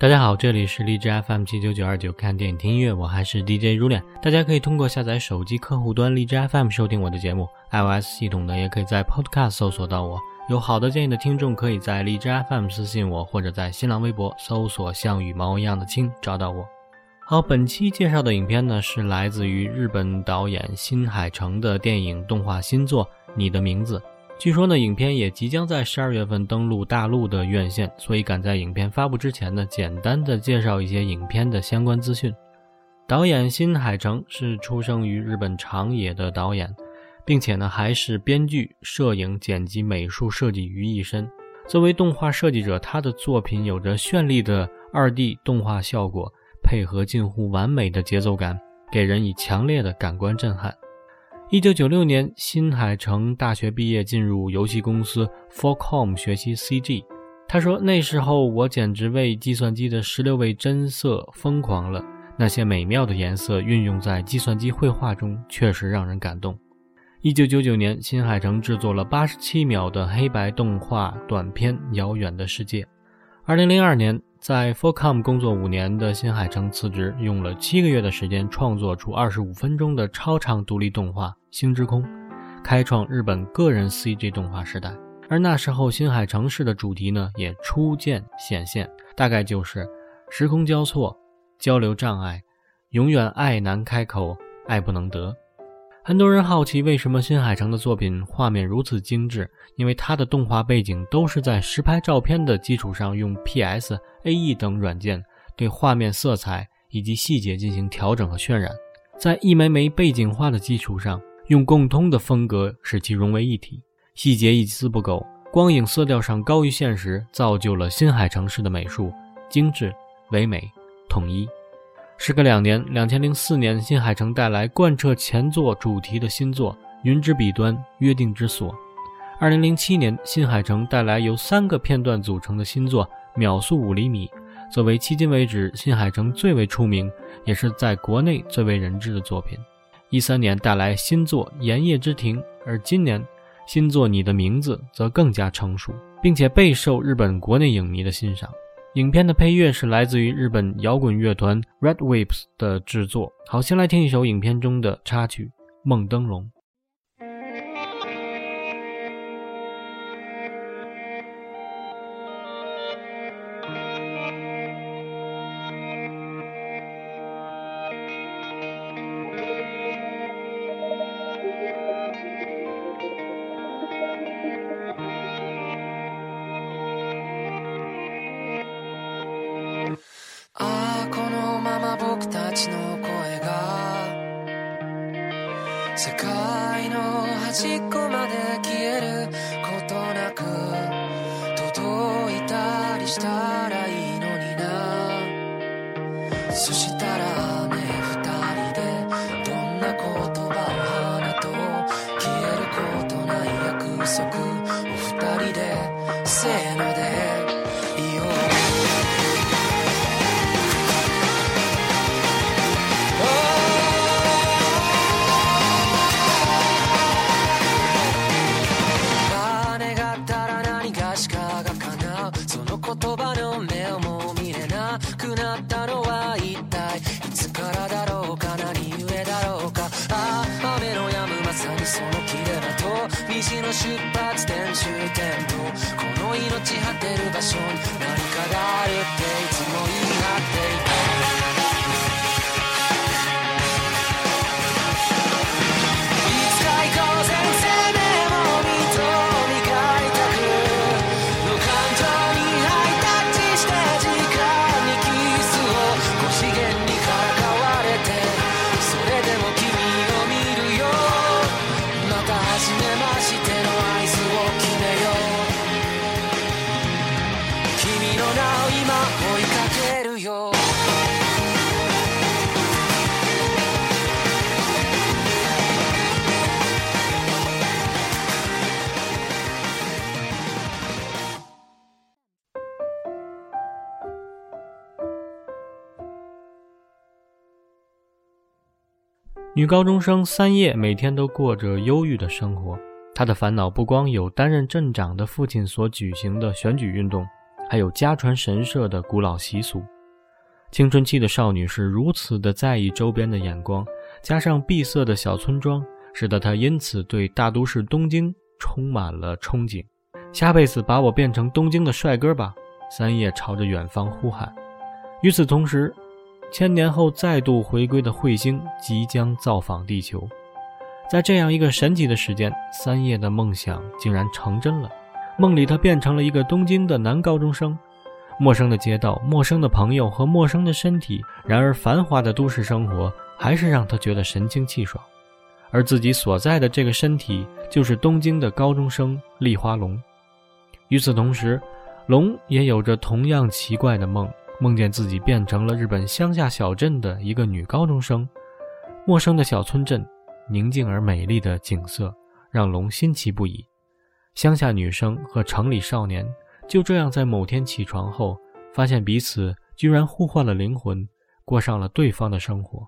大家好，这里是荔枝 FM 七九九二九，看电影听音乐，我还是 DJ 如脸。大家可以通过下载手机客户端荔枝 FM 收听我的节目，iOS 系统的也可以在 Podcast 搜索到我。有好的建议的听众，可以在荔枝 FM 私信我，或者在新浪微博搜索“像羽毛一样的青”找到我。好，本期介绍的影片呢，是来自于日本导演新海诚的电影动画新作《你的名字》。据说呢，影片也即将在十二月份登陆大陆的院线，所以赶在影片发布之前呢，简单的介绍一些影片的相关资讯。导演新海诚是出生于日本长野的导演，并且呢还是编剧、摄影、剪辑、美术设计于一身。作为动画设计者，他的作品有着绚丽的二 D 动画效果，配合近乎完美的节奏感，给人以强烈的感官震撼。一九九六年，新海诚大学毕业，进入游戏公司 f o r c o m 学习 CG。他说：“那时候我简直为计算机的十六位真色疯狂了。那些美妙的颜色运用在计算机绘画中，确实让人感动。”一九九九年，新海诚制作了八十七秒的黑白动画短片《遥远的世界》。二零零二年。在 f o r c o m 工作五年的新海诚辞职，用了七个月的时间创作出二十五分钟的超长独立动画《星之空》，开创日本个人 CG 动画时代。而那时候，新海诚式的主题呢也初见显现，大概就是时空交错、交流障碍、永远爱难开口、爱不能得。很多人好奇为什么新海诚的作品画面如此精致，因为他的动画背景都是在实拍照片的基础上，用 PS、AE 等软件对画面色彩以及细节进行调整和渲染，在一枚枚背景画的基础上，用共通的风格使其融为一体，细节一丝不苟，光影色调上高于现实，造就了新海诚式的美术，精致、唯美、统一。时隔两年，两千零四年，新海诚带来贯彻前作主题的新作《云之彼端：约定之所》。二零零七年，新海诚带来由三个片段组成的新作《秒速五厘米》，作为迄今为止新海诚最为出名，也是在国内最为人知的作品。一三年带来新作《炎夜之庭》，而今年新作《你的名字》则更加成熟，并且备受日本国内影迷的欣赏。影片的配乐是来自于日本摇滚乐团 Red Waves 的制作。好，先来听一首影片中的插曲《梦灯笼》。女高中生三叶每天都过着忧郁的生活。她的烦恼不光有担任镇长的父亲所举行的选举运动，还有家传神社的古老习俗。青春期的少女是如此的在意周边的眼光，加上闭塞的小村庄，使得她因此对大都市东京充满了憧憬。下辈子把我变成东京的帅哥吧！三叶朝着远方呼喊。与此同时，千年后再度回归的彗星即将造访地球。在这样一个神奇的时间，三叶的梦想竟然成真了。梦里，他变成了一个东京的男高中生。陌生的街道、陌生的朋友和陌生的身体，然而繁华的都市生活还是让他觉得神清气爽。而自己所在的这个身体，就是东京的高中生立花龙。与此同时，龙也有着同样奇怪的梦，梦见自己变成了日本乡下小镇的一个女高中生。陌生的小村镇。宁静而美丽的景色让龙新奇不已。乡下女生和城里少年就这样在某天起床后，发现彼此居然互换了灵魂，过上了对方的生活。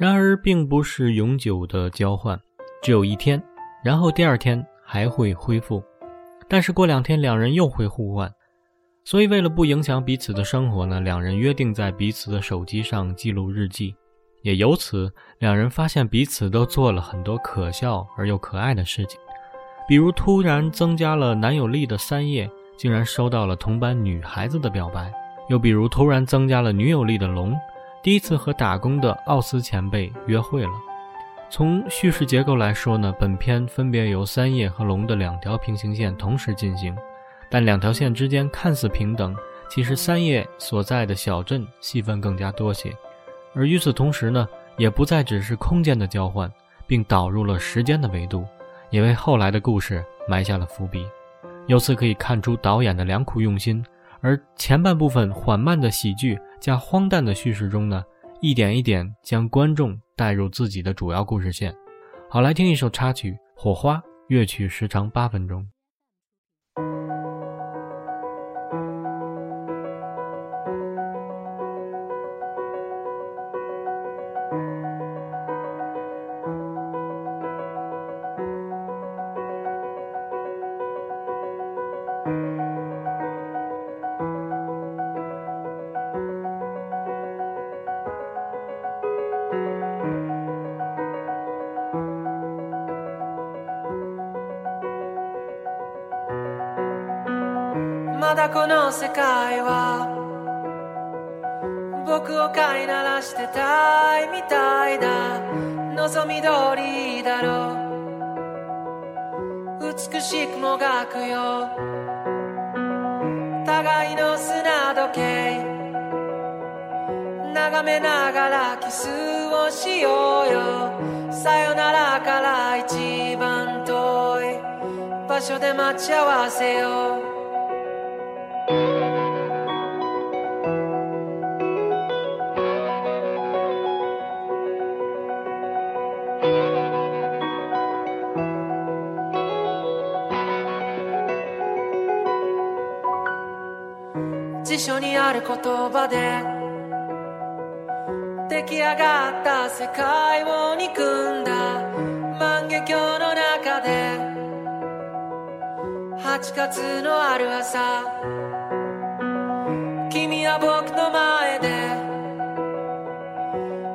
然而，并不是永久的交换，只有一天，然后第二天还会恢复。但是过两天，两人又会互换。所以，为了不影响彼此的生活呢，两人约定在彼此的手机上记录日记。也由此，两人发现彼此都做了很多可笑而又可爱的事情，比如突然增加了男友力的三叶，竟然收到了同班女孩子的表白；又比如突然增加了女友力的龙。第一次和打工的奥斯前辈约会了。从叙事结构来说呢，本片分别由三叶和龙的两条平行线同时进行，但两条线之间看似平等，其实三叶所在的小镇戏份更加多些。而与此同时呢，也不再只是空间的交换，并导入了时间的维度，也为后来的故事埋下了伏笔。由此可以看出导演的良苦用心。而前半部分缓慢的喜剧加荒诞的叙事中呢，一点一点将观众带入自己的主要故事线。好，来听一首插曲《火花》，乐曲时长八分钟。場所で待ち合わせよ。う辞書にある言葉で出来上がった世界を憎んだ。万華鏡の中で8月のある朝。君は僕の前で。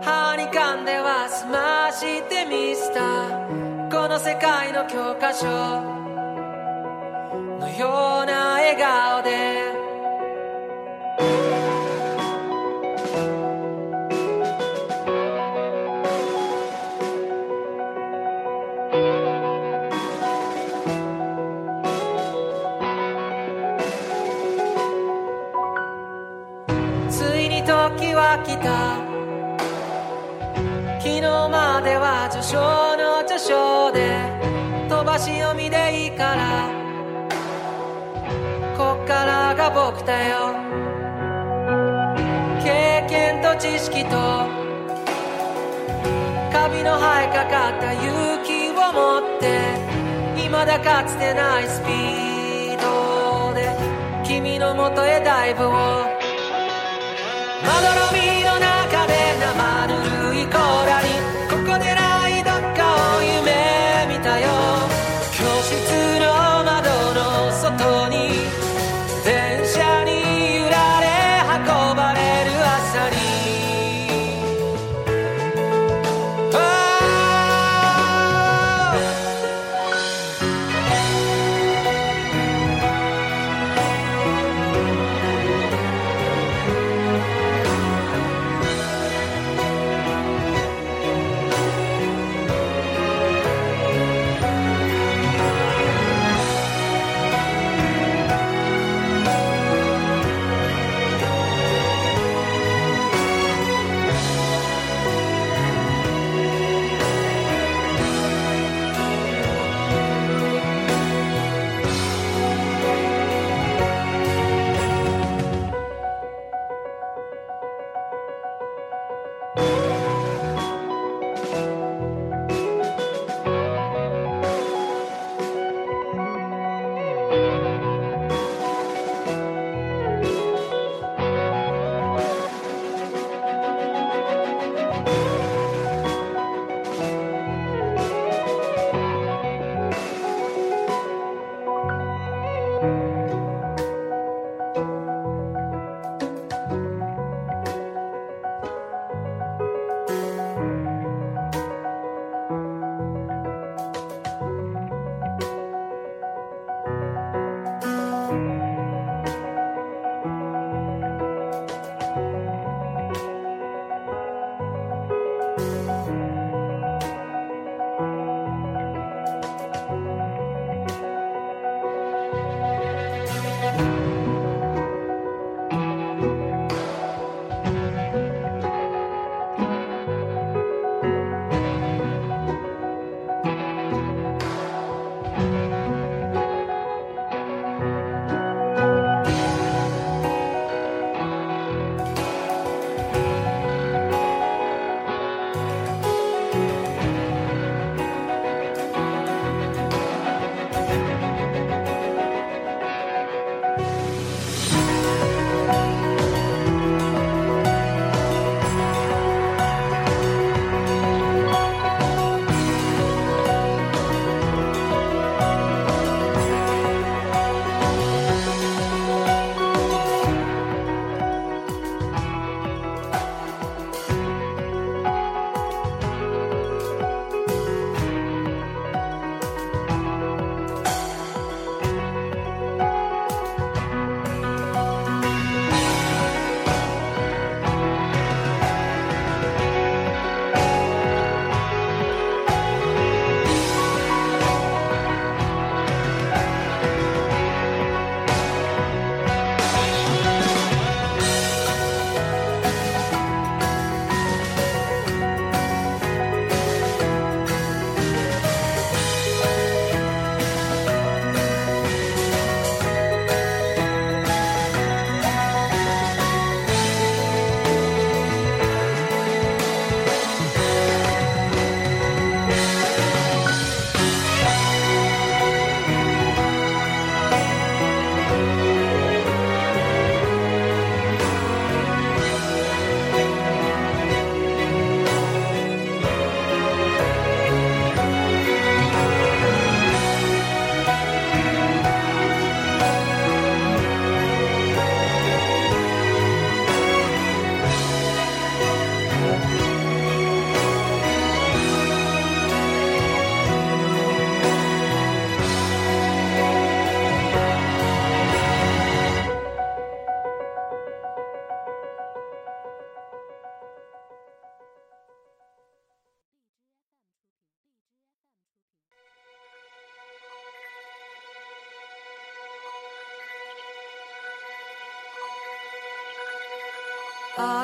歯に噛んでは済ましてみせたこの世界の教科書。のような笑顔。た。昨日までは序章の序章で飛ばし読みでいいから。こっからが僕だよ。経験と知識とカビの生えかかった勇気を持って未だかつてないスピードで君のもとへダイブをまどろみの中で生ぬるいコーラル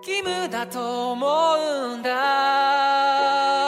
義務だと思うんだ。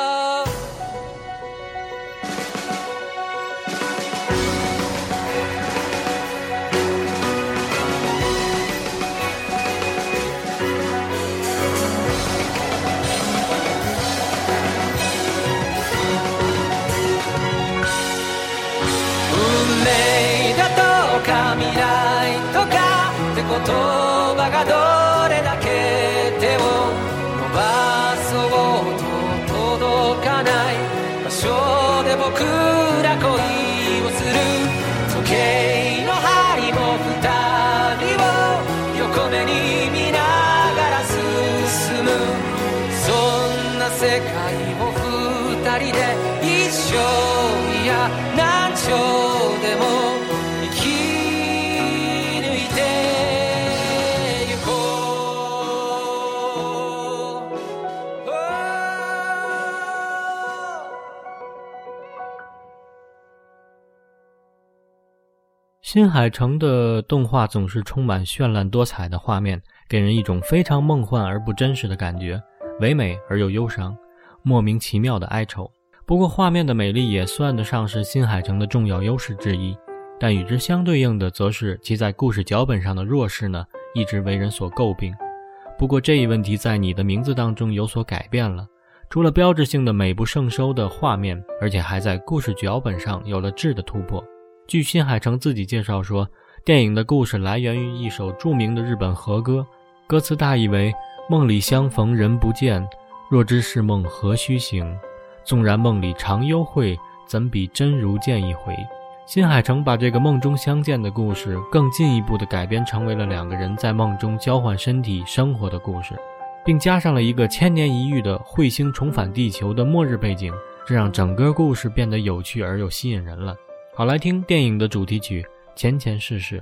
新海诚的动画总是充满绚烂多彩的画面，给人一种非常梦幻而不真实的感觉，唯美而又忧伤，莫名其妙的哀愁。不过，画面的美丽也算得上是新海诚的重要优势之一，但与之相对应的，则是其在故事脚本上的弱势呢，一直为人所诟病。不过，这一问题在你的名字当中有所改变了，除了标志性的美不胜收的画面，而且还在故事脚本上有了质的突破。据新海诚自己介绍说，电影的故事来源于一首著名的日本和歌，歌词大意为：“梦里相逢人不见，若知是梦何须醒？纵然梦里常幽会，怎比真如见一回？”新海诚把这个梦中相见的故事更进一步的改编成为了两个人在梦中交换身体生活的故事，并加上了一个千年一遇的彗星重返地球的末日背景，这让整个故事变得有趣而又吸引人了。好，来听电影的主题曲《前前世世》。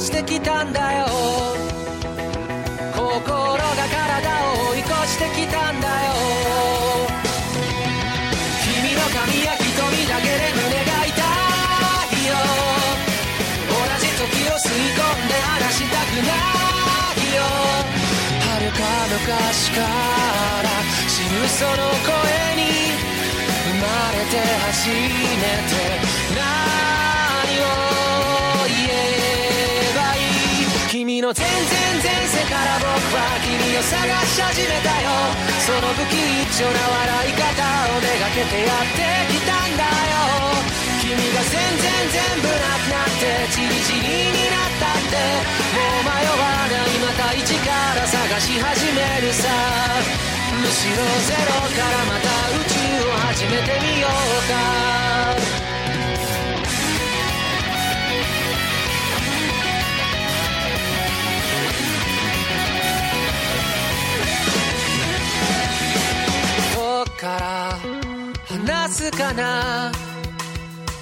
してきたんだよ。心が体を追い越してきたんだよ。君の髪や瞳だけで胸が痛いよ。同じ時を吸い込んで話したくないよ。遥か昔から知るその声に生まれて初めての全然前世から僕は君を探し始めたよ。その不器一丁な笑い方をめがけてやってきたんだよ。君が全然全部なくなってチリチリになったって。もう迷わないまた一から探し始めるさ。むしろゼロからまた宇宙を始めてみようか。から話すかな？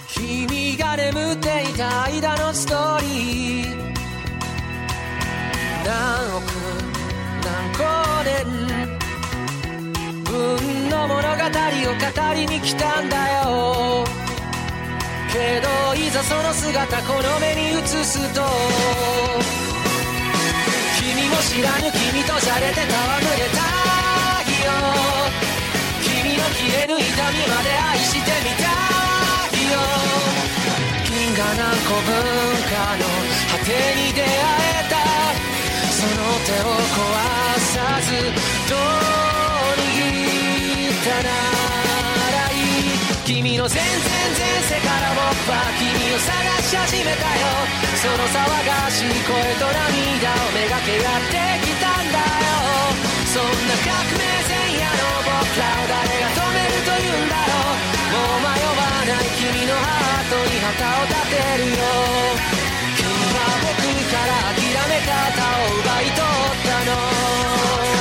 君が眠っていた間のストーリー。何億何光年分の物語を語りに来たんだよ。けどいざその姿この目に映すと君も知らぬ君とじゃれて戯れたいよ。消える痛みまで愛してみたいよ。銀河何個文化の果てに出会えたその手を壊さずどう握ったなら君の全然前世から僕は君を探し始めたよ。その騒がしい声と涙をめがけやってきたんだよ。そんな革命僕らを誰が止めると言うんだろう。もう迷わない君のハートに旗を立てるよ。君は僕から諦め方を奪い取ったの。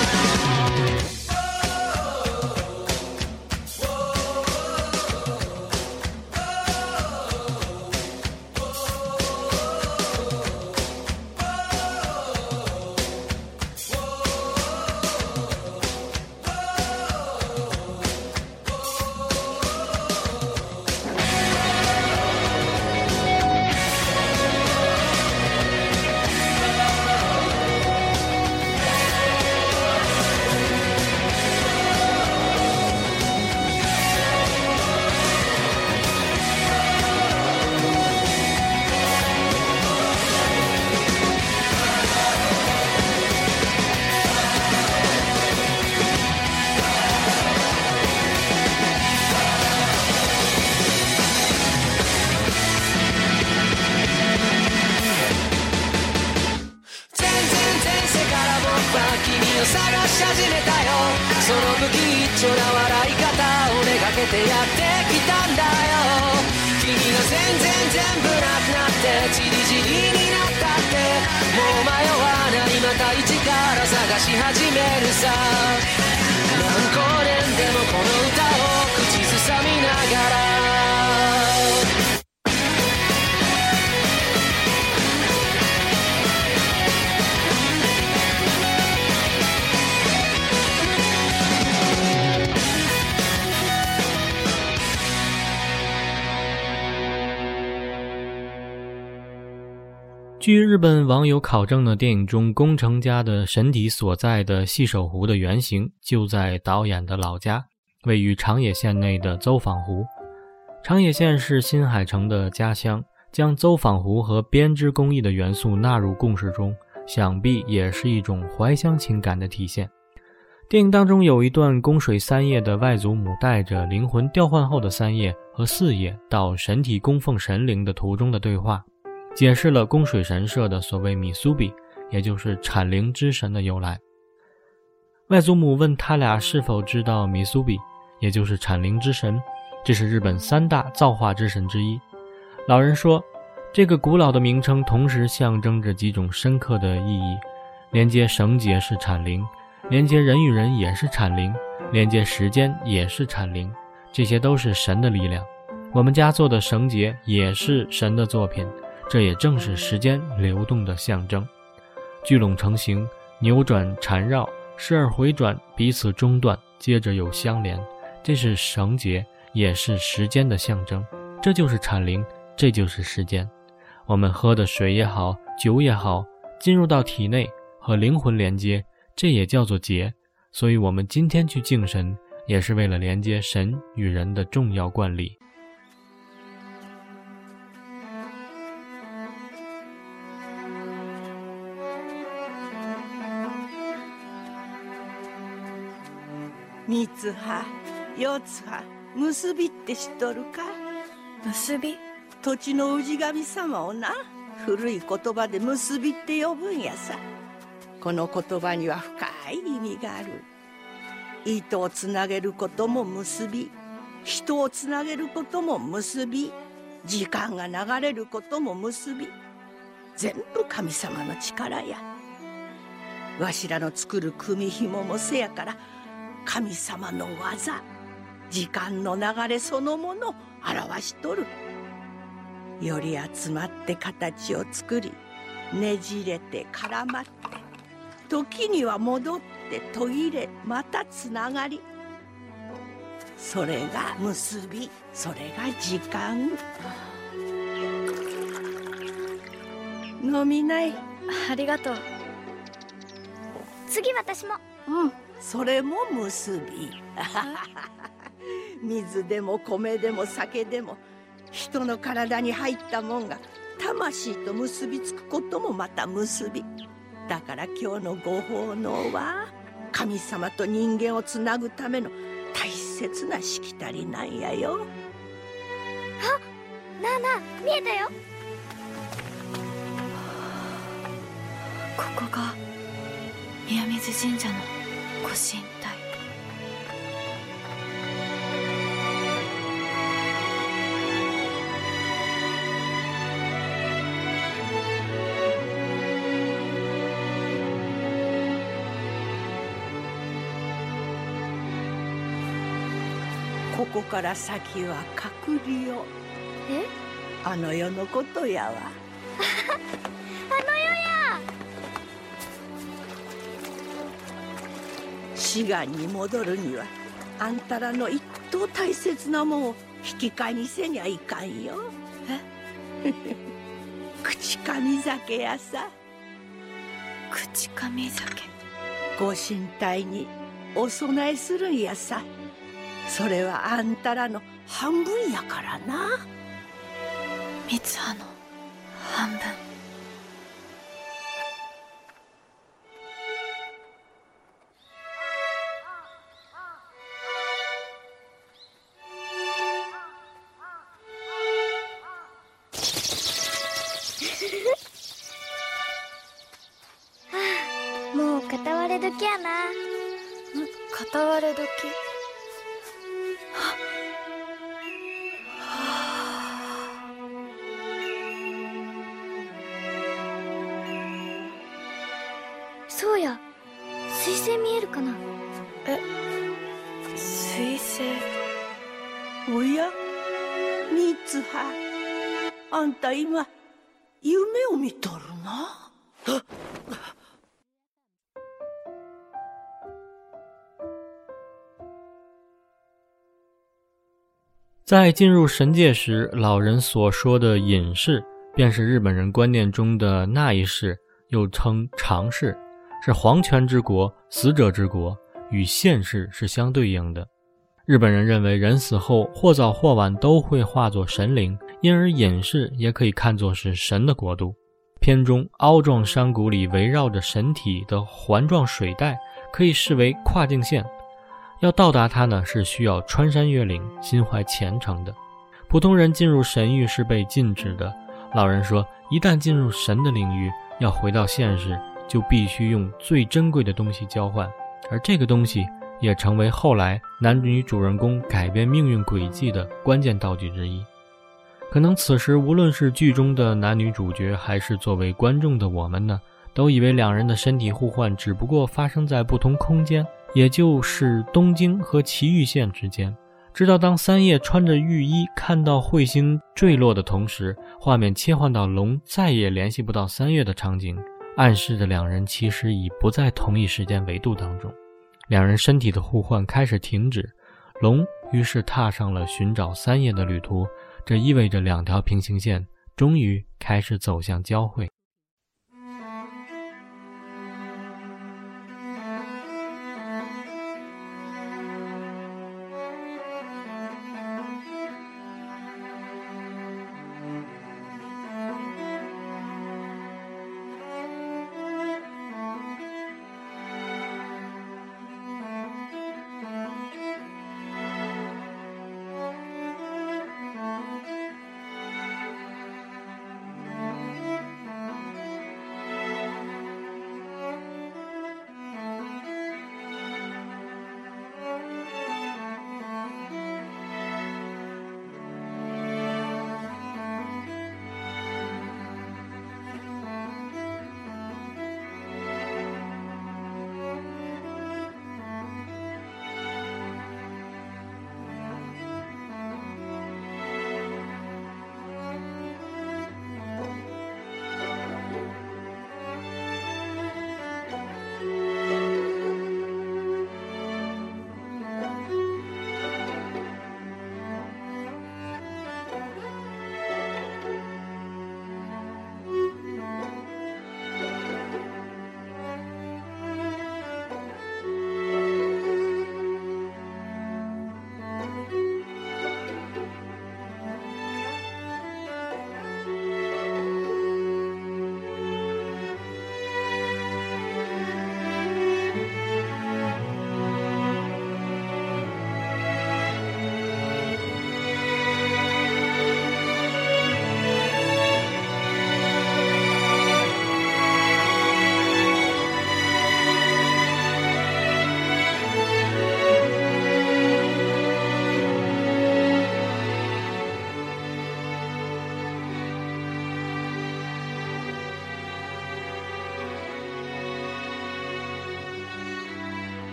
据日本网友考证呢，电影中宫城家的神体所在的细手湖的原型就在导演的老家，位于长野县内的邹坊湖。长野县是新海诚的家乡，将邹坊湖和编织工艺的元素纳入故事中，想必也是一种怀乡情感的体现。电影当中有一段宫水三叶的外祖母带着灵魂调换后的三叶和四叶到神体供奉神灵的途中的对话。解释了宫水神社的所谓米苏比，也就是产灵之神的由来。外祖母问他俩是否知道米苏比，也就是产灵之神，这是日本三大造化之神之一。老人说，这个古老的名称同时象征着几种深刻的意义：连接绳结是产灵，连接人与人也是产灵，连接时间也是产灵，这些都是神的力量。我们家做的绳结也是神的作品。这也正是时间流动的象征，聚拢成形，扭转缠绕，时而回转，彼此中断，接着又相连。这是绳结，也是时间的象征。这就是产灵，这就是时间。我们喝的水也好，酒也好，进入到体内和灵魂连接，这也叫做结。所以，我们今天去敬神，也是为了连接神与人的重要惯例。三つ葉四つ葉結びって知っとるか？結び？土地の氏神様をな古い言葉で結びって呼ぶんやさ。この言葉には深い意味がある。糸をつなげることも結び人をつなげることも結び時間が流れることも結び全部神様の力や。わしらの作る組紐もせやから神様の技時間の流れそのものを表しとる。より集まって形を作りねじれて絡まって時には戻って途切れまたつながり。それが結びそれが時間。飲みない。ありがとう。次私も。うんそれも結び。水でも米でも酒でも人の体に入ったもんが魂と結びつくこともまた結び。だから今日のご奉納は神様と人間をつなぐための大切なしきたりなんやよ。なあなあ見えたよ。ここが宮水神社の御神体。ここから先は隔離よえ？あの世のことやわ志願に戻るにはあんたらの一等大切なもんを引き換えにせにゃいかんよ。え？口上酒やさ。口上酒？ご神体にお供えするんやさ。それはあんたらの半分やからな。三葉の半分 もう片割れ時やな。片割れ時？そうや。水星見えるかな？水星？おや？三葉あんた今在进入神界时，老人所说的隐世，便是日本人观念中的那一世，又称常世，是皇权之国、死者之国，与现世是相对应的。日本人认为人死后或早或晚都会化作神灵，因而隐世也可以看作是神的国度。片中凹状山谷里围绕着神体的环状水带，可以视为跨境线。要到达它呢，是需要穿山越岭、心怀虔诚的。普通人进入神域是被禁止的。老人说，一旦进入神的领域，要回到现实，就必须用最珍贵的东西交换，而这个东西也成为后来男女主人公改变命运轨迹的关键道具之一。可能此时，无论是剧中的男女主角，还是作为观众的我们呢，都以为两人的身体互换只不过发生在不同空间。也就是东京和埼玉县之间。直到当三叶穿着浴衣看到彗星坠落的同时，画面切换到龙再也联系不到三叶的场景，暗示着两人其实已不在同一时间维度当中。两人身体的互换开始停止，龙于是踏上了寻找三叶的旅途。这意味着两条平行线终于开始走向交汇。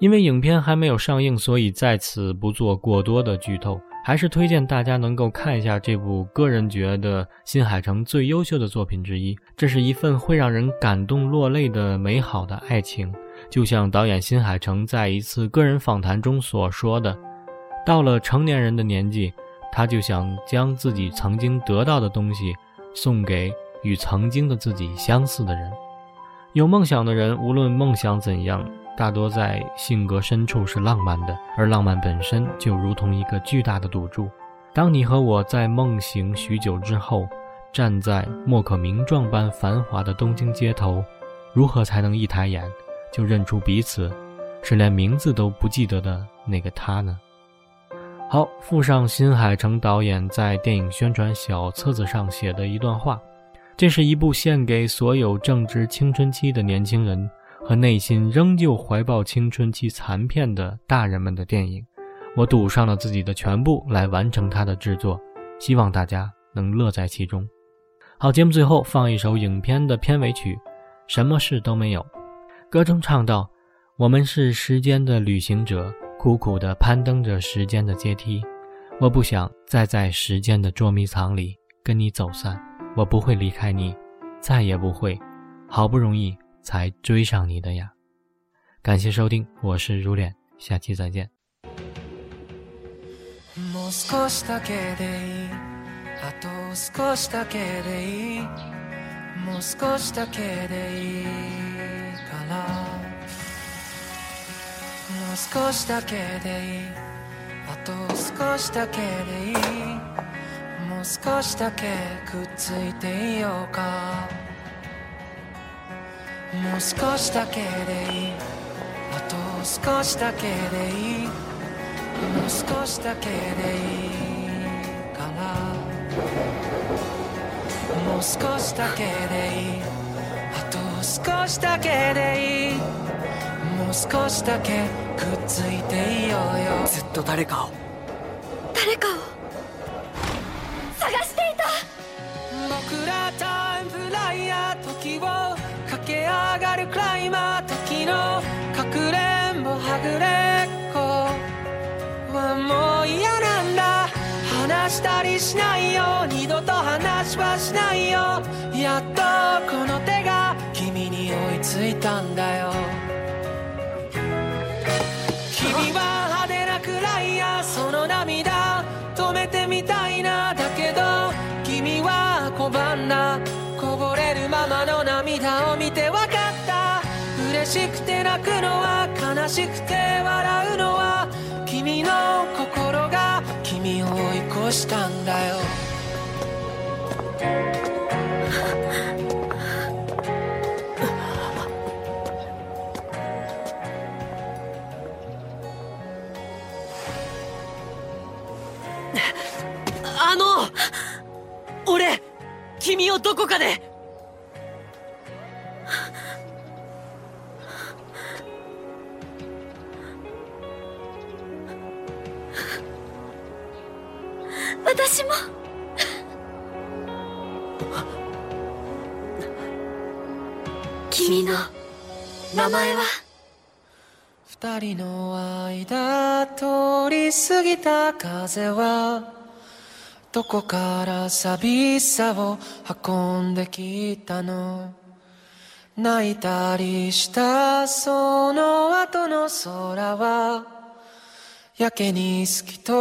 因为影片还没有上映，所以在此不做过多的剧透，还是推荐大家能够看一下这部个人觉得新海诚最优秀的作品之一。这是一份会让人感动落泪的美好的爱情，就像导演新海诚在一次个人访谈中所说的：“到了成年人的年纪，他就想将自己曾经得到的东西送给与曾经的自己相似的人。有梦想的人，无论梦想怎样。”大多在性格深处是浪漫的，而浪漫本身就如同一个巨大的赌注。当你和我在梦醒许久之后，站在莫可名状般繁华的东京街头，如何才能一抬眼就认出彼此是连名字都不记得的那个他呢？好，附上新海诚导演在电影宣传小册子上写的一段话：这是一部献给所有正值青春期的年轻人。和内心仍旧怀抱青春期残片的大人们的电影，我赌上了自己的全部来完成它的制作，希望大家能乐在其中。好，节目最后放一首影片的片尾曲，《什么事都没有》。歌中唱道：“我们是时间的旅行者，苦苦地攀登着时间的阶梯。我不想再在时间的捉迷藏里跟你走散，我不会离开你，再也不会。好不容易。”才追上你的呀！感谢收听，我是如恋，下期再见。もう少しだけでいいあと少しだけでいいもう少しだけでいいからもう少しだけでいいあと少しだけでいいもう少しだけくっついていようか もう少しだけでいい。あと少しだけでいいもう少しだけでいいからもう少しだけでいい。あと少しだけでいいもう少しだけくっついていようよ。ずっと誰かを誰かを。ぐれっこはもう嫌なんだ。話したりしないよ。二度と話はしないよ。やっとこの手が君に追いついたんだよ。君は派手なくらいやその涙。止めてみたいな。だけど君は拒んだこぼれるままの涙を見てわかった嬉しくて泣くのは悲しくて笑うのは君の心が君を追い越したんだよ。あの俺君をどこかで私も。君の名前は？二人の間通り過ぎた風はどこから寂しさを運んできたの？泣いたりしたその後の空はやけに透き通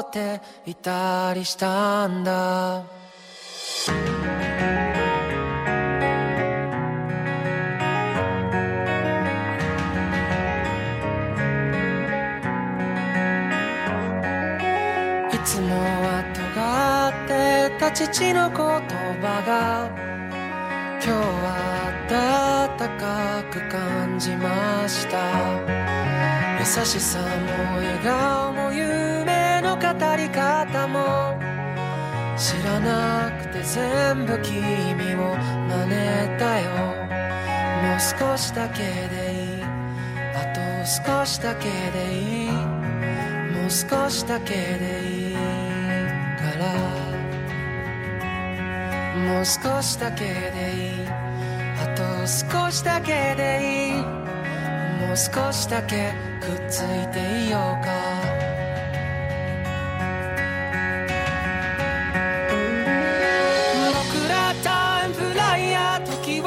っていたりしたんだ。いつもは尖ってた父の言葉が今日は暖かく感じました。優しさも笑顔も夢の語り方も知らなくて全部君を真似たよ。もう少しだけでいい。あと少しだけでいい。もう少しだけでいいから。もう少しだけでいい。あと少しだけでいい。もう少しだけくっついていようか。僕らタイムフライヤー時を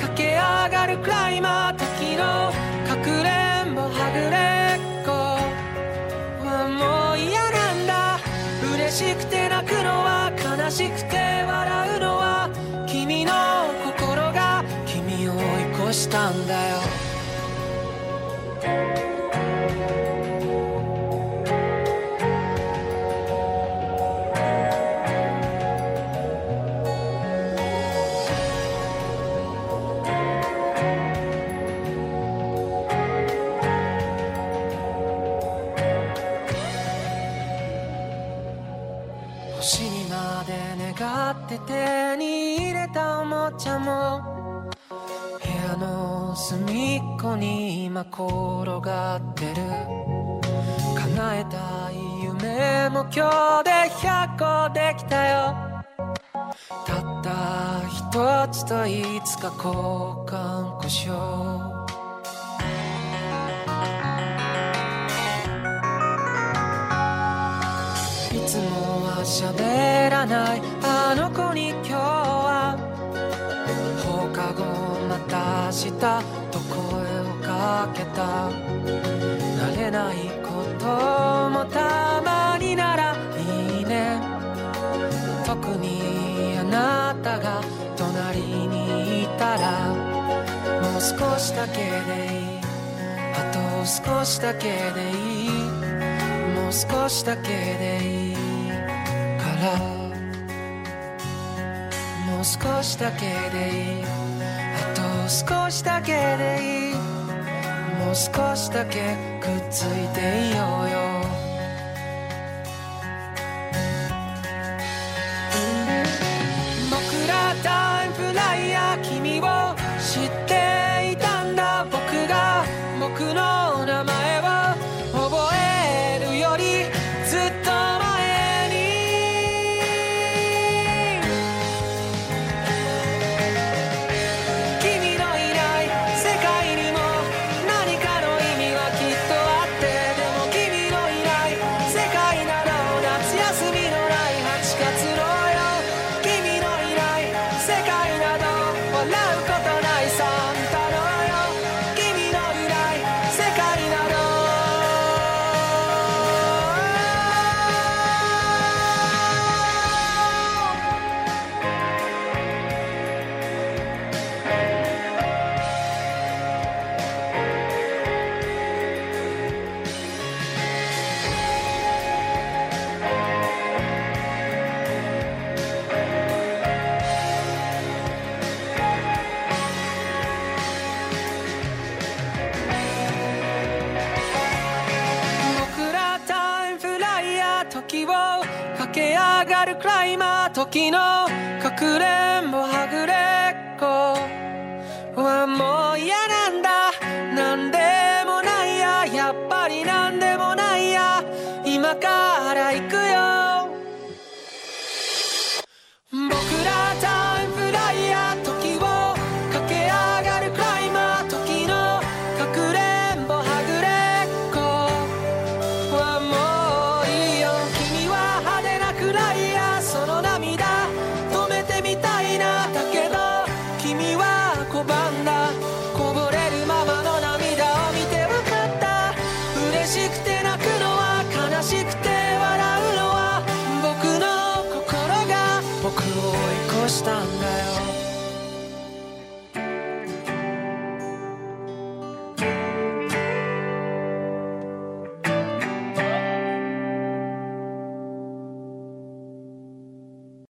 駆け上がるクライマー時のかくれんぼはぐれっこ。はもう嫌なんだ。嬉しくて泣くのは悲しくて笑うのは君の心が君を追い越したんだよ。こに今転がってる。叶えたい夢も今日で100個できたよ。たった一つといつか交換故障。いつもは喋らない。あの子に今日は放課後また明日かけた。慣れないこともたまにならいいね。特にあなたが隣にいたらもう少しだけでいいあと少しだけでいい。もう少しだけでいいから。もう少しだけでいい。あと少しだけでいい。少しだけくっついていようよ。のかくれ